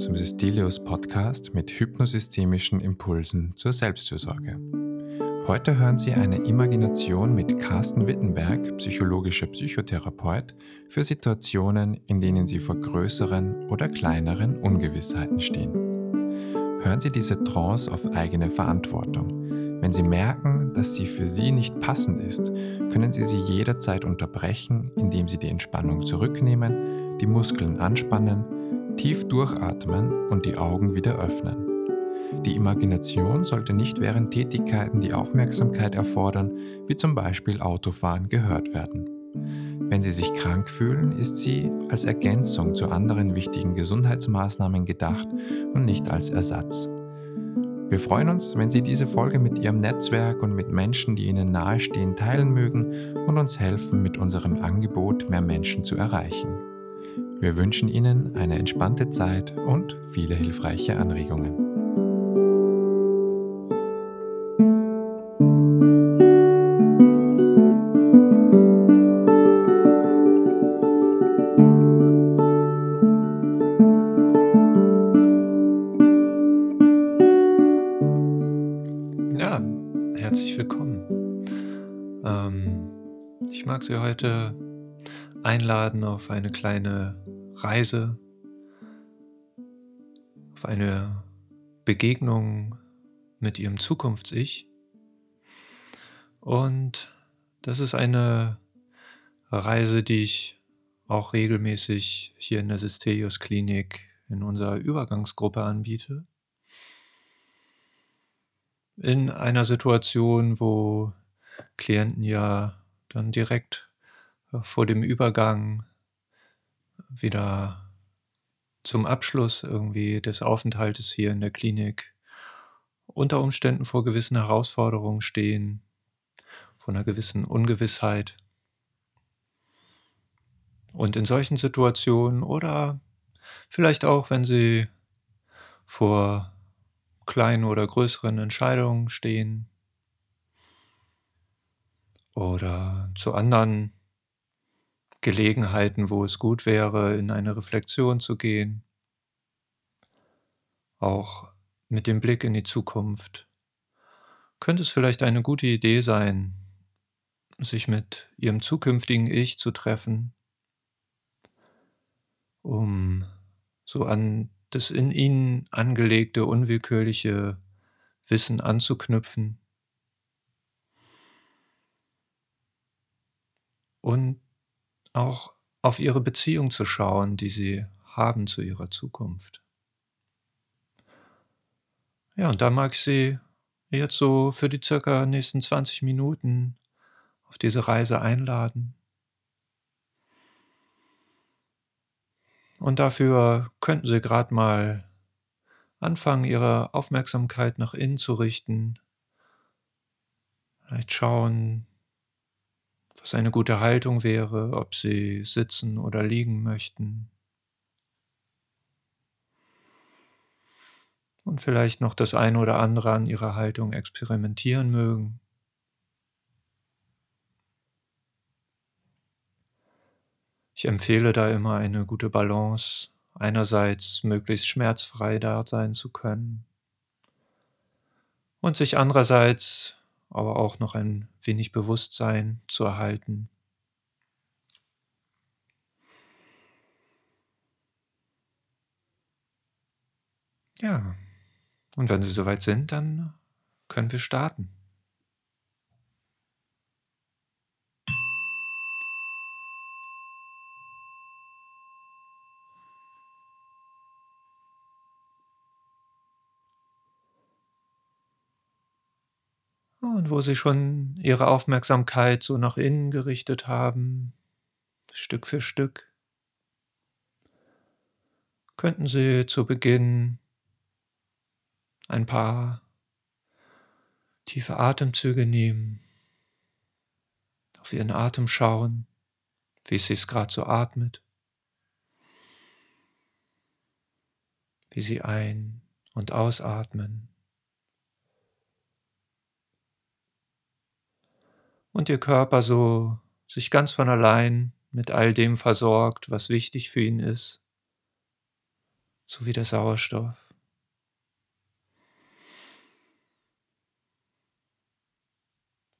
zum Systelius Podcast mit hypnosystemischen Impulsen zur Selbstfürsorge. Heute hören Sie eine Imagination mit Carsten Wittenberg, psychologischer Psychotherapeut, für Situationen, in denen Sie vor größeren oder kleineren Ungewissheiten stehen. Hören Sie diese Trance auf eigene Verantwortung. Wenn Sie merken, dass sie für Sie nicht passend ist, können Sie sie jederzeit unterbrechen, indem Sie die Entspannung zurücknehmen, die Muskeln anspannen, tief durchatmen und die Augen wieder öffnen. Die Imagination sollte nicht während Tätigkeiten die Aufmerksamkeit erfordern, wie zum Beispiel Autofahren, gehört werden. Wenn Sie sich krank fühlen, ist sie als Ergänzung zu anderen wichtigen Gesundheitsmaßnahmen gedacht und nicht als Ersatz. Wir freuen uns, wenn Sie diese Folge mit Ihrem Netzwerk und mit Menschen, die Ihnen nahestehen, teilen mögen und uns helfen, mit unserem Angebot mehr Menschen zu erreichen. Wir wünschen Ihnen eine entspannte Zeit und viele hilfreiche Anregungen. Ja, herzlich willkommen. Ähm, ich mag Sie heute einladen auf eine kleine Reise, auf eine Begegnung mit Ihrem Zukunfts-Ich. Und das ist eine Reise, die ich auch regelmäßig hier in der Systelius Klinik in unserer Übergangsgruppe anbiete in einer Situation, wo Klienten ja dann direkt vor dem Übergang wieder zum Abschluss irgendwie des Aufenthaltes hier in der Klinik unter Umständen vor gewissen Herausforderungen stehen, vor einer gewissen Ungewissheit. Und in solchen Situationen oder vielleicht auch, wenn sie vor kleinen oder größeren Entscheidungen stehen oder zu anderen Gelegenheiten, wo es gut wäre, in eine Reflexion zu gehen, auch mit dem Blick in die Zukunft, könnte es vielleicht eine gute Idee sein, sich mit ihrem zukünftigen Ich zu treffen, um so an das in ihnen angelegte, unwillkürliche Wissen anzuknüpfen? Und auch auf ihre Beziehung zu schauen, die sie haben zu ihrer Zukunft. Ja, und da mag ich Sie jetzt so für die circa nächsten 20 Minuten auf diese Reise einladen. Und dafür könnten Sie gerade mal anfangen, Ihre Aufmerksamkeit nach innen zu richten. Vielleicht schauen, was eine gute Haltung wäre, ob Sie sitzen oder liegen möchten. Und vielleicht noch das eine oder andere an Ihrer Haltung experimentieren mögen. Ich empfehle da immer eine gute Balance, einerseits möglichst schmerzfrei da sein zu können und sich andererseits aber auch noch ein wenig Bewusstsein zu erhalten. Ja, und wenn Sie soweit sind, dann können wir starten. Und wo Sie schon Ihre Aufmerksamkeit so nach innen gerichtet haben, Stück für Stück, könnten Sie zu Beginn ein paar tiefe Atemzüge nehmen, auf Ihren Atem schauen, wie es sich gerade so atmet, wie Sie ein- und ausatmen. Und ihr Körper so sich ganz von allein mit all dem versorgt, was wichtig für ihn ist. sowie der Sauerstoff.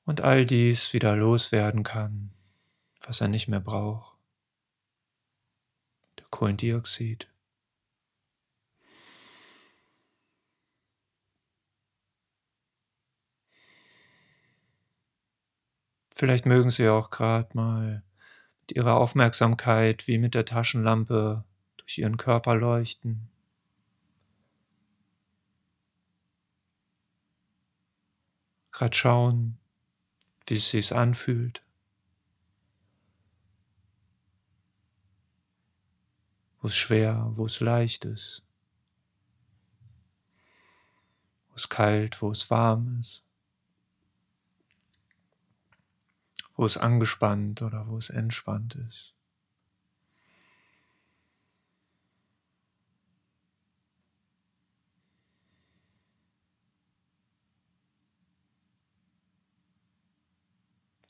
Und all dies wieder loswerden kann, was er nicht mehr braucht. Der Kohlendioxid. Vielleicht mögen Sie auch gerade mal mit Ihrer Aufmerksamkeit wie mit der Taschenlampe durch Ihren Körper leuchten. Gerade schauen, wie es sich anfühlt. Wo es schwer, wo es leicht ist. Wo es kalt, wo es warm ist. Wo es angespannt oder wo es entspannt ist.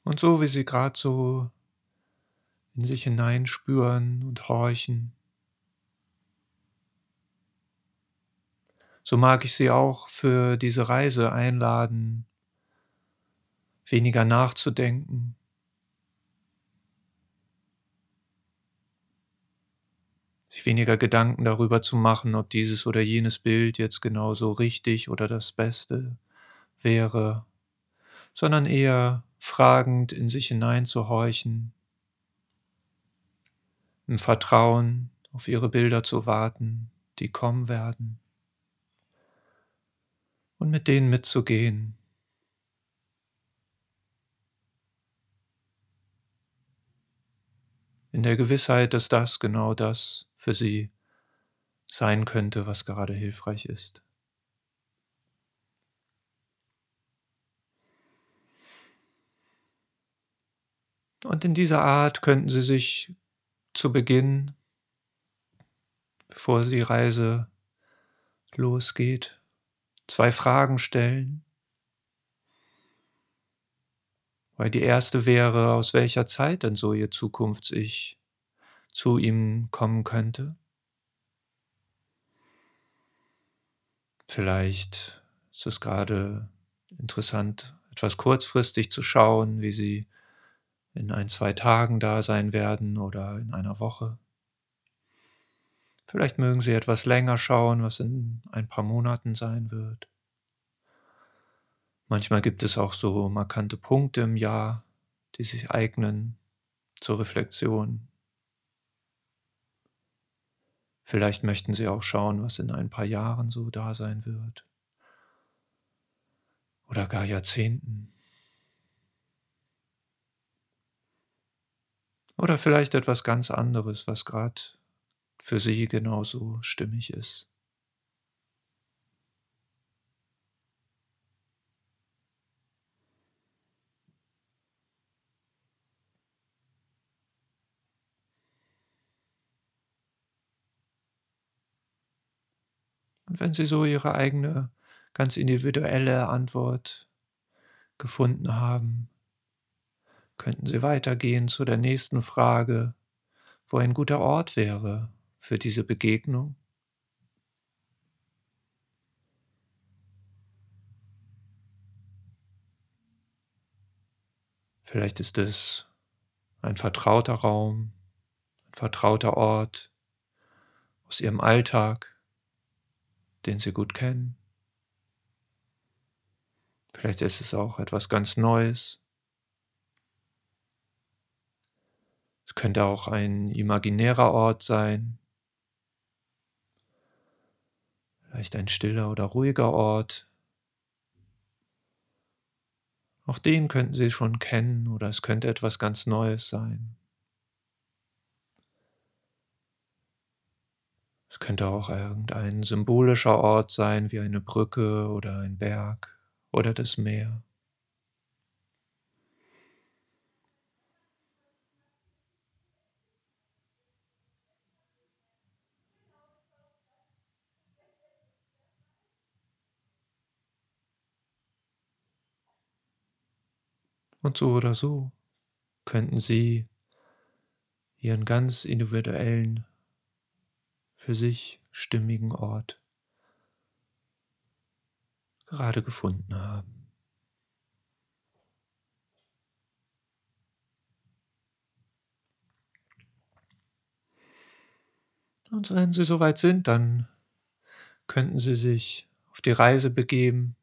Und so wie sie gerade so in sich hineinspüren und horchen, so mag ich sie auch für diese Reise einladen, weniger nachzudenken, sich weniger Gedanken darüber zu machen, ob dieses oder jenes Bild jetzt genauso richtig oder das Beste wäre, sondern eher fragend in sich hineinzuhorchen, im Vertrauen auf ihre Bilder zu warten, die kommen werden, und mit denen mitzugehen, in der Gewissheit, dass das genau das für sie sein könnte, was gerade hilfreich ist. Und in dieser Art könnten Sie sich zu Beginn, bevor die Reise losgeht, zwei Fragen stellen. Weil die erste wäre, aus welcher Zeit denn so Ihr Zukunfts-Ich zu ihm kommen könnte. Vielleicht ist es gerade interessant, etwas kurzfristig zu schauen, wie Sie in ein, zwei Tagen da sein werden oder in einer Woche. Vielleicht mögen Sie etwas länger schauen, was in ein paar Monaten sein wird. Manchmal gibt es auch so markante Punkte im Jahr, die sich eignen zur Reflexion. Vielleicht möchten Sie auch schauen, was in ein paar Jahren so da sein wird. Oder gar Jahrzehnten. Oder vielleicht etwas ganz anderes, was gerade für Sie genauso stimmig ist. Wenn Sie so Ihre eigene, ganz individuelle Antwort gefunden haben, könnten Sie weitergehen zu der nächsten Frage, wo ein guter Ort wäre für diese Begegnung. Vielleicht ist es ein vertrauter Raum, ein vertrauter Ort aus Ihrem Alltag, den Sie gut kennen. Vielleicht ist es auch etwas ganz Neues. Es könnte auch ein imaginärer Ort sein. Vielleicht ein stiller oder ruhiger Ort. Auch den könnten Sie schon kennen oder es könnte etwas ganz Neues sein. Es könnte auch irgendein symbolischer Ort sein, wie eine Brücke oder ein Berg oder das Meer. Und so oder so könnten Sie Ihren ganz individuellen für sich stimmigen Ort gerade gefunden haben. Und wenn Sie soweit sind, dann könnten Sie sich auf die Reise begeben,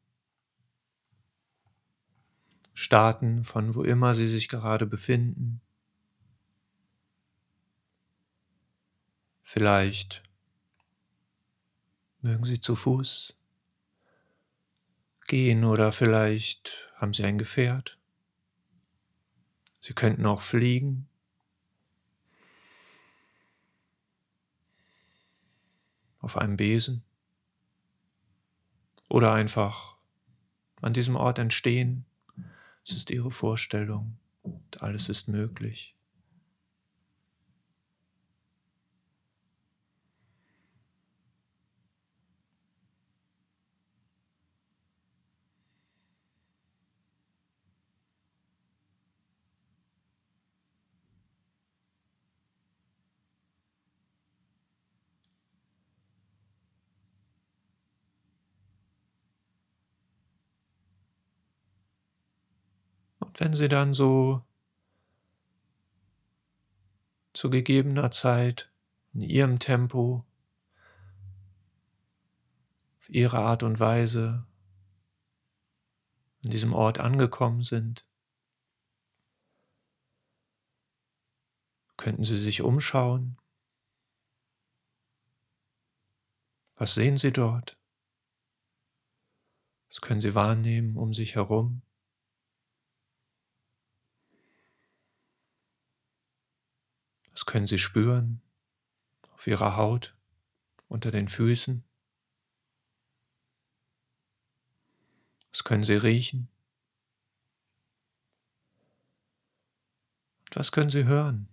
starten von wo immer Sie sich gerade befinden. Vielleicht mögen Sie zu Fuß gehen oder vielleicht haben Sie ein Gefährt. Sie könnten auch fliegen. Auf einem Besen. Oder einfach an diesem Ort entstehen. Es ist Ihre Vorstellung und alles ist möglich. Wenn Sie dann so zu gegebener Zeit in Ihrem Tempo, auf Ihre Art und Weise an diesem Ort angekommen sind, könnten Sie sich umschauen. Was sehen Sie dort? Was können Sie wahrnehmen um sich herum? Können Sie spüren auf Ihrer Haut, unter den Füßen. Das können Sie riechen. Und was können Sie hören?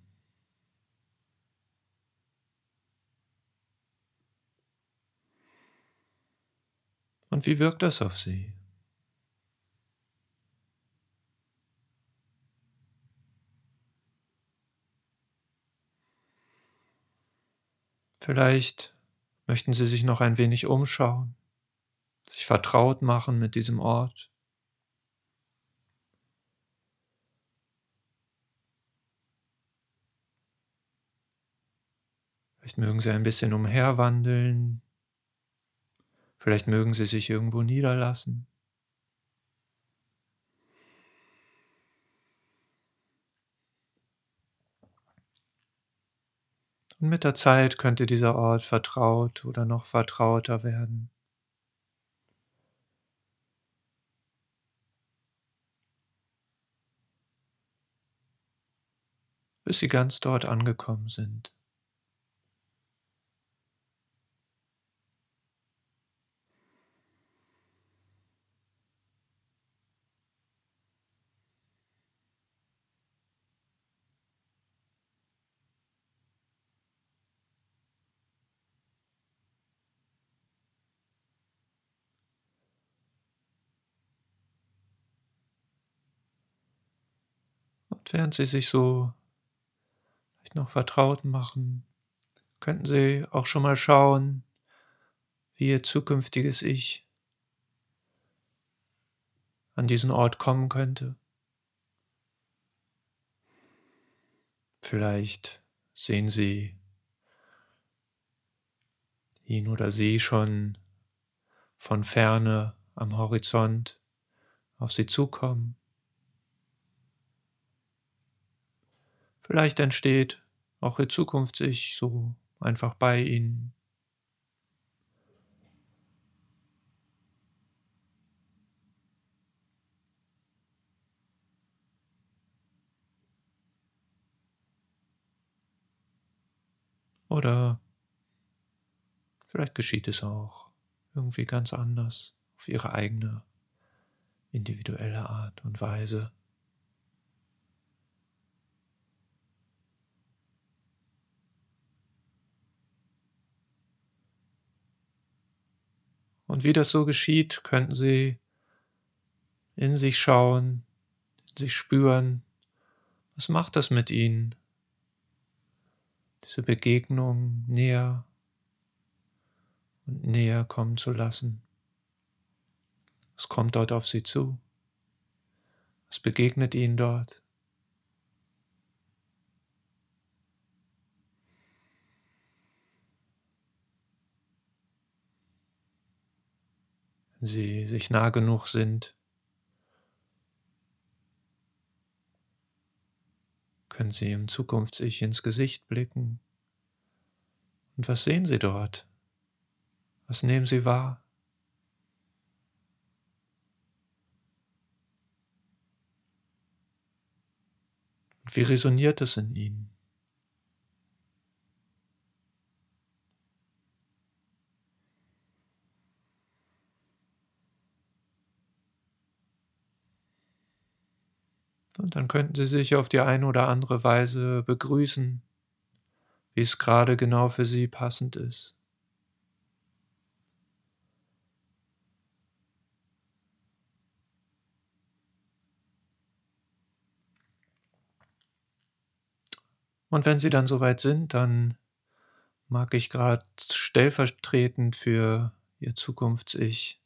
Und wie wirkt das auf Sie? Vielleicht möchten Sie sich noch ein wenig umschauen, sich vertraut machen mit diesem Ort. Vielleicht mögen Sie ein bisschen umherwandeln. Vielleicht mögen Sie sich irgendwo niederlassen. Mit der Zeit könnte dieser Ort vertraut oder noch vertrauter werden. bis sie ganz dort angekommen sind. Und während Sie sich so noch vertraut machen, könnten Sie auch schon mal schauen, wie Ihr zukünftiges Ich an diesen Ort kommen könnte. Vielleicht sehen Sie ihn oder sie schon von ferne am Horizont auf Sie zukommen. Vielleicht entsteht auch Ihr Zukunfts-Ich so einfach bei Ihnen. Oder vielleicht geschieht es auch irgendwie ganz anders, auf ihre eigene individuelle Art und Weise. Und wie das so geschieht, könnten Sie in sich schauen, in sich spüren, was macht das mit Ihnen? Diese Begegnung näher und näher kommen zu lassen. Es kommt dort auf sie zu. Es begegnet ihnen dort. Sie sich nah genug sind, können Sie im Zukunfts-Ich ins Gesicht blicken. Und was sehen Sie dort? Was nehmen Sie wahr? Wie resoniert es in Ihnen? Und dann könnten Sie sich auf die eine oder andere Weise begrüßen, wie es gerade genau für Sie passend ist. Und wenn Sie dann soweit sind, dann mag ich gerade stellvertretend für Ihr Zukunfts-Ich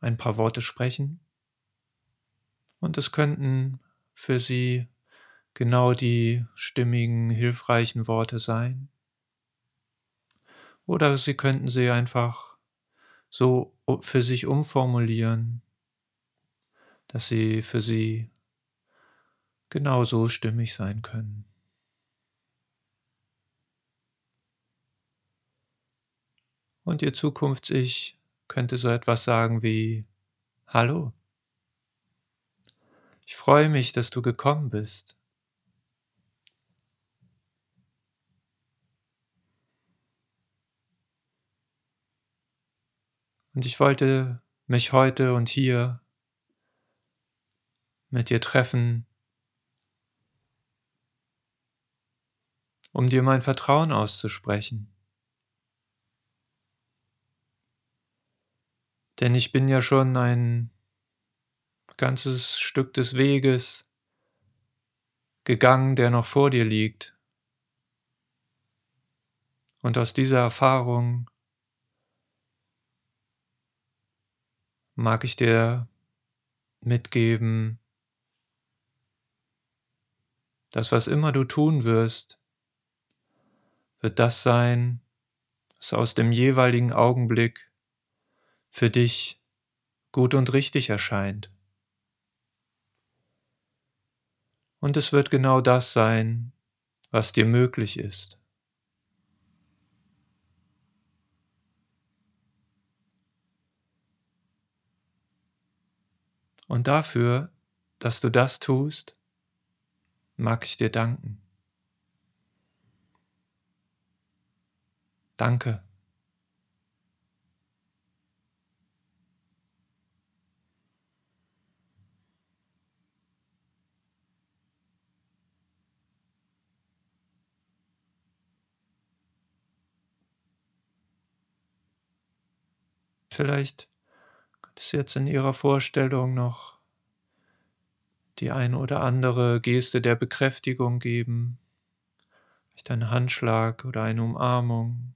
ein paar Worte sprechen. Und es könnten für Sie genau die stimmigen, hilfreichen Worte sein. Oder Sie könnten sie einfach so für sich umformulieren, dass sie für Sie genauso stimmig sein können. Und Ihr Zukunfts-Ich könnte so etwas sagen wie Hallo. Ich freue mich, dass du gekommen bist. Und ich wollte mich heute und hier mit dir treffen, um dir mein Vertrauen auszusprechen. Denn ich bin ja schon ein ganzes Stück des Weges gegangen, der noch vor dir liegt. Und aus dieser Erfahrung mag ich dir mitgeben, dass was immer du tun wirst, wird das sein, was aus dem jeweiligen Augenblick für dich gut und richtig erscheint. Und es wird genau das sein, was dir möglich ist. Und dafür, dass du das tust, mag ich dir danken. Danke. Vielleicht es jetzt in Ihrer Vorstellung noch die eine oder andere Geste der Bekräftigung geben, vielleicht einen Handschlag oder eine Umarmung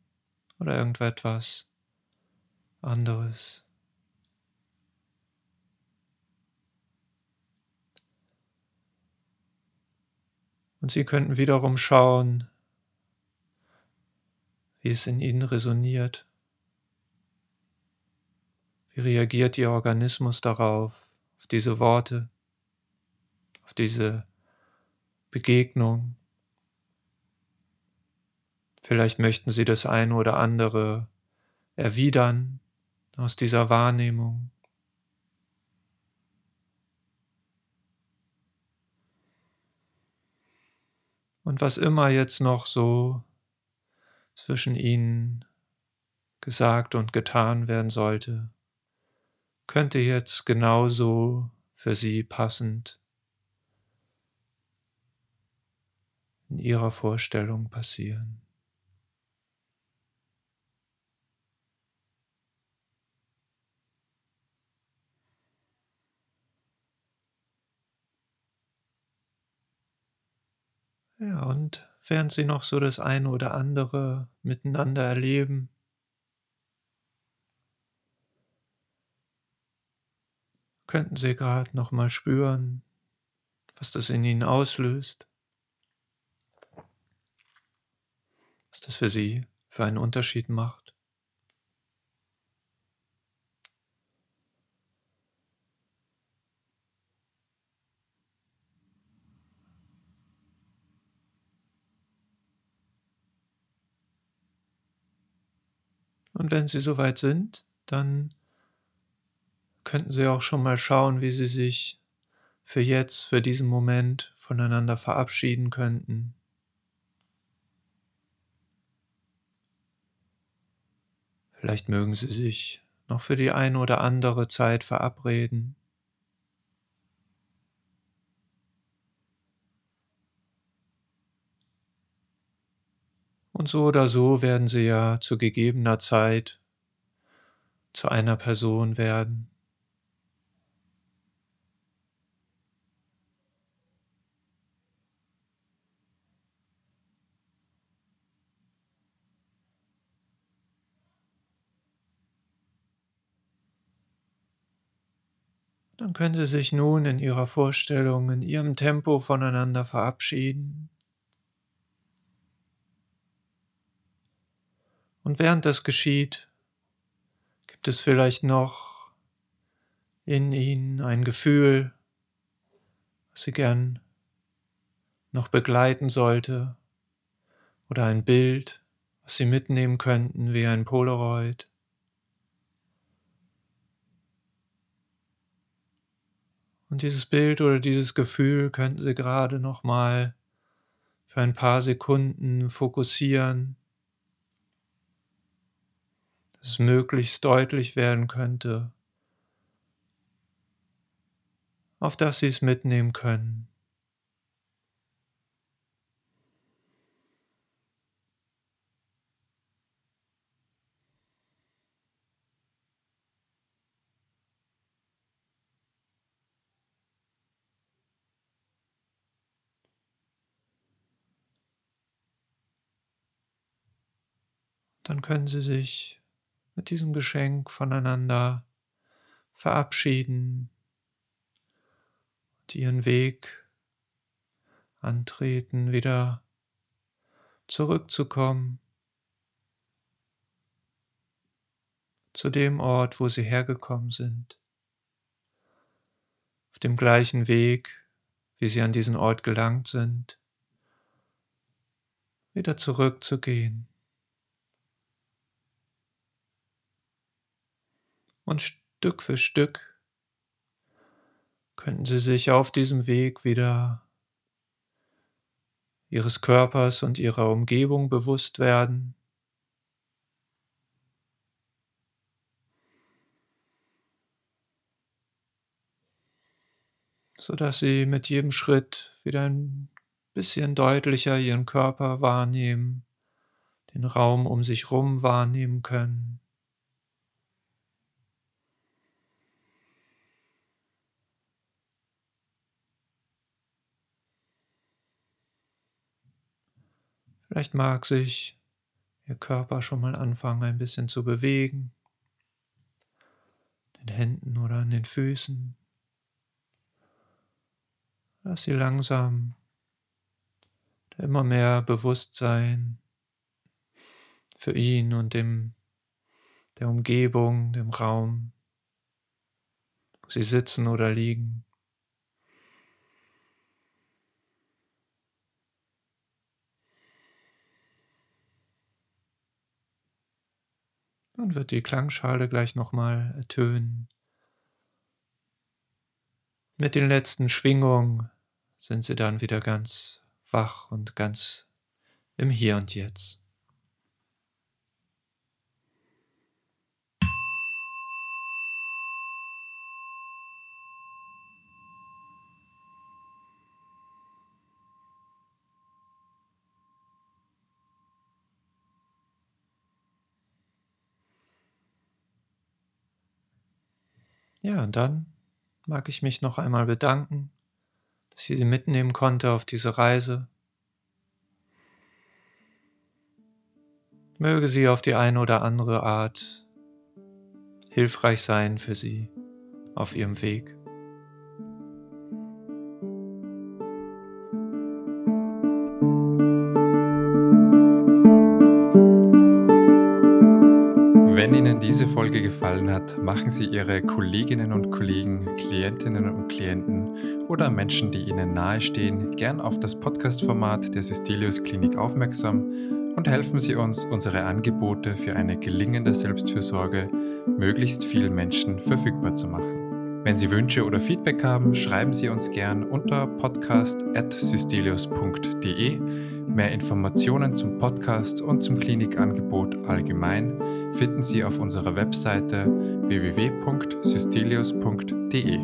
oder irgendetwas anderes. Und Sie könnten wiederum schauen, wie es in Ihnen resoniert. Wie reagiert Ihr Organismus darauf, auf diese Worte, auf diese Begegnung? Vielleicht möchten Sie das eine oder andere erwidern aus dieser Wahrnehmung. Und was immer jetzt noch so zwischen ihnen gesagt und getan werden sollte, könnte jetzt genauso für Sie passend in Ihrer Vorstellung passieren. Ja, und während Sie noch so das eine oder andere miteinander erleben, könnten Sie gerade noch mal spüren, was das in Ihnen auslöst, was das für Sie für einen Unterschied macht. Und wenn Sie soweit sind, dann könnten Sie auch schon mal schauen, wie Sie sich für jetzt, für diesen Moment voneinander verabschieden könnten. Vielleicht mögen Sie sich noch für die eine oder andere Zeit verabreden. Und so oder so werden Sie ja zu gegebener Zeit zu einer Person werden. Dann können Sie sich nun in Ihrer Vorstellung, in Ihrem Tempo voneinander verabschieden. Und während das geschieht, gibt es vielleicht noch in Ihnen ein Gefühl, was Sie gern noch begleiten sollte, oder ein Bild, was Sie mitnehmen könnten wie ein Polaroid. Und dieses Bild oder dieses Gefühl könnten Sie gerade noch mal für ein paar Sekunden fokussieren, dass es möglichst deutlich werden könnte, auf das Sie es mitnehmen können. Dann können Sie sich mit diesem Geschenk voneinander verabschieden und Ihren Weg antreten, wieder zurückzukommen zu dem Ort, wo Sie hergekommen sind, auf dem gleichen Weg, wie Sie an diesen Ort gelangt sind, wieder zurückzugehen. Und Stück für Stück könnten Sie sich auf diesem Weg wieder Ihres Körpers und Ihrer Umgebung bewusst werden. sodass Sie mit jedem Schritt wieder ein bisschen deutlicher Ihren Körper wahrnehmen, den Raum um sich herum wahrnehmen können. Vielleicht mag sich Ihr Körper schon mal anfangen, ein bisschen zu bewegen, den Händen oder an den Füßen. Lass Sie langsam immer mehr Bewusstsein für ihn und dem, der Umgebung, dem Raum, wo Sie sitzen oder liegen. Dann wird die Klangschale gleich nochmal ertönen. Mit den letzten Schwingungen sind sie dann wieder ganz wach und ganz im Hier und Jetzt. Ja, und dann mag ich mich noch einmal bedanken, dass ich sie mitnehmen konnte auf diese Reise. Möge sie auf die eine oder andere Art hilfreich sein für sie auf ihrem Weg. Gefallen hat, machen Sie Ihre Kolleginnen und Kollegen, Klientinnen und Klienten oder Menschen, die Ihnen nahestehen, gern auf das Podcast-Format der Systelius Klinik aufmerksam und helfen Sie uns, unsere Angebote für eine gelingende Selbstfürsorge möglichst vielen Menschen verfügbar zu machen. Wenn Sie Wünsche oder Feedback haben, schreiben Sie uns gern unter podcast.systelius.de. Mehr Informationen zum Podcast und zum Klinikangebot allgemein finden Sie auf unserer Webseite www.systelius.de.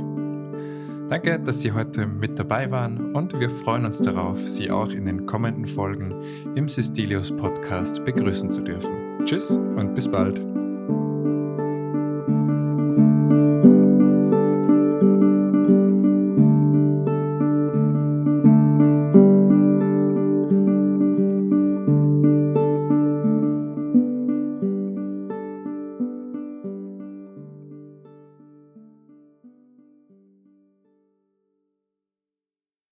Danke, dass Sie heute mit dabei waren und wir freuen uns darauf, Sie auch in den kommenden Folgen im Systelius Podcast begrüßen zu dürfen. Tschüss und bis bald.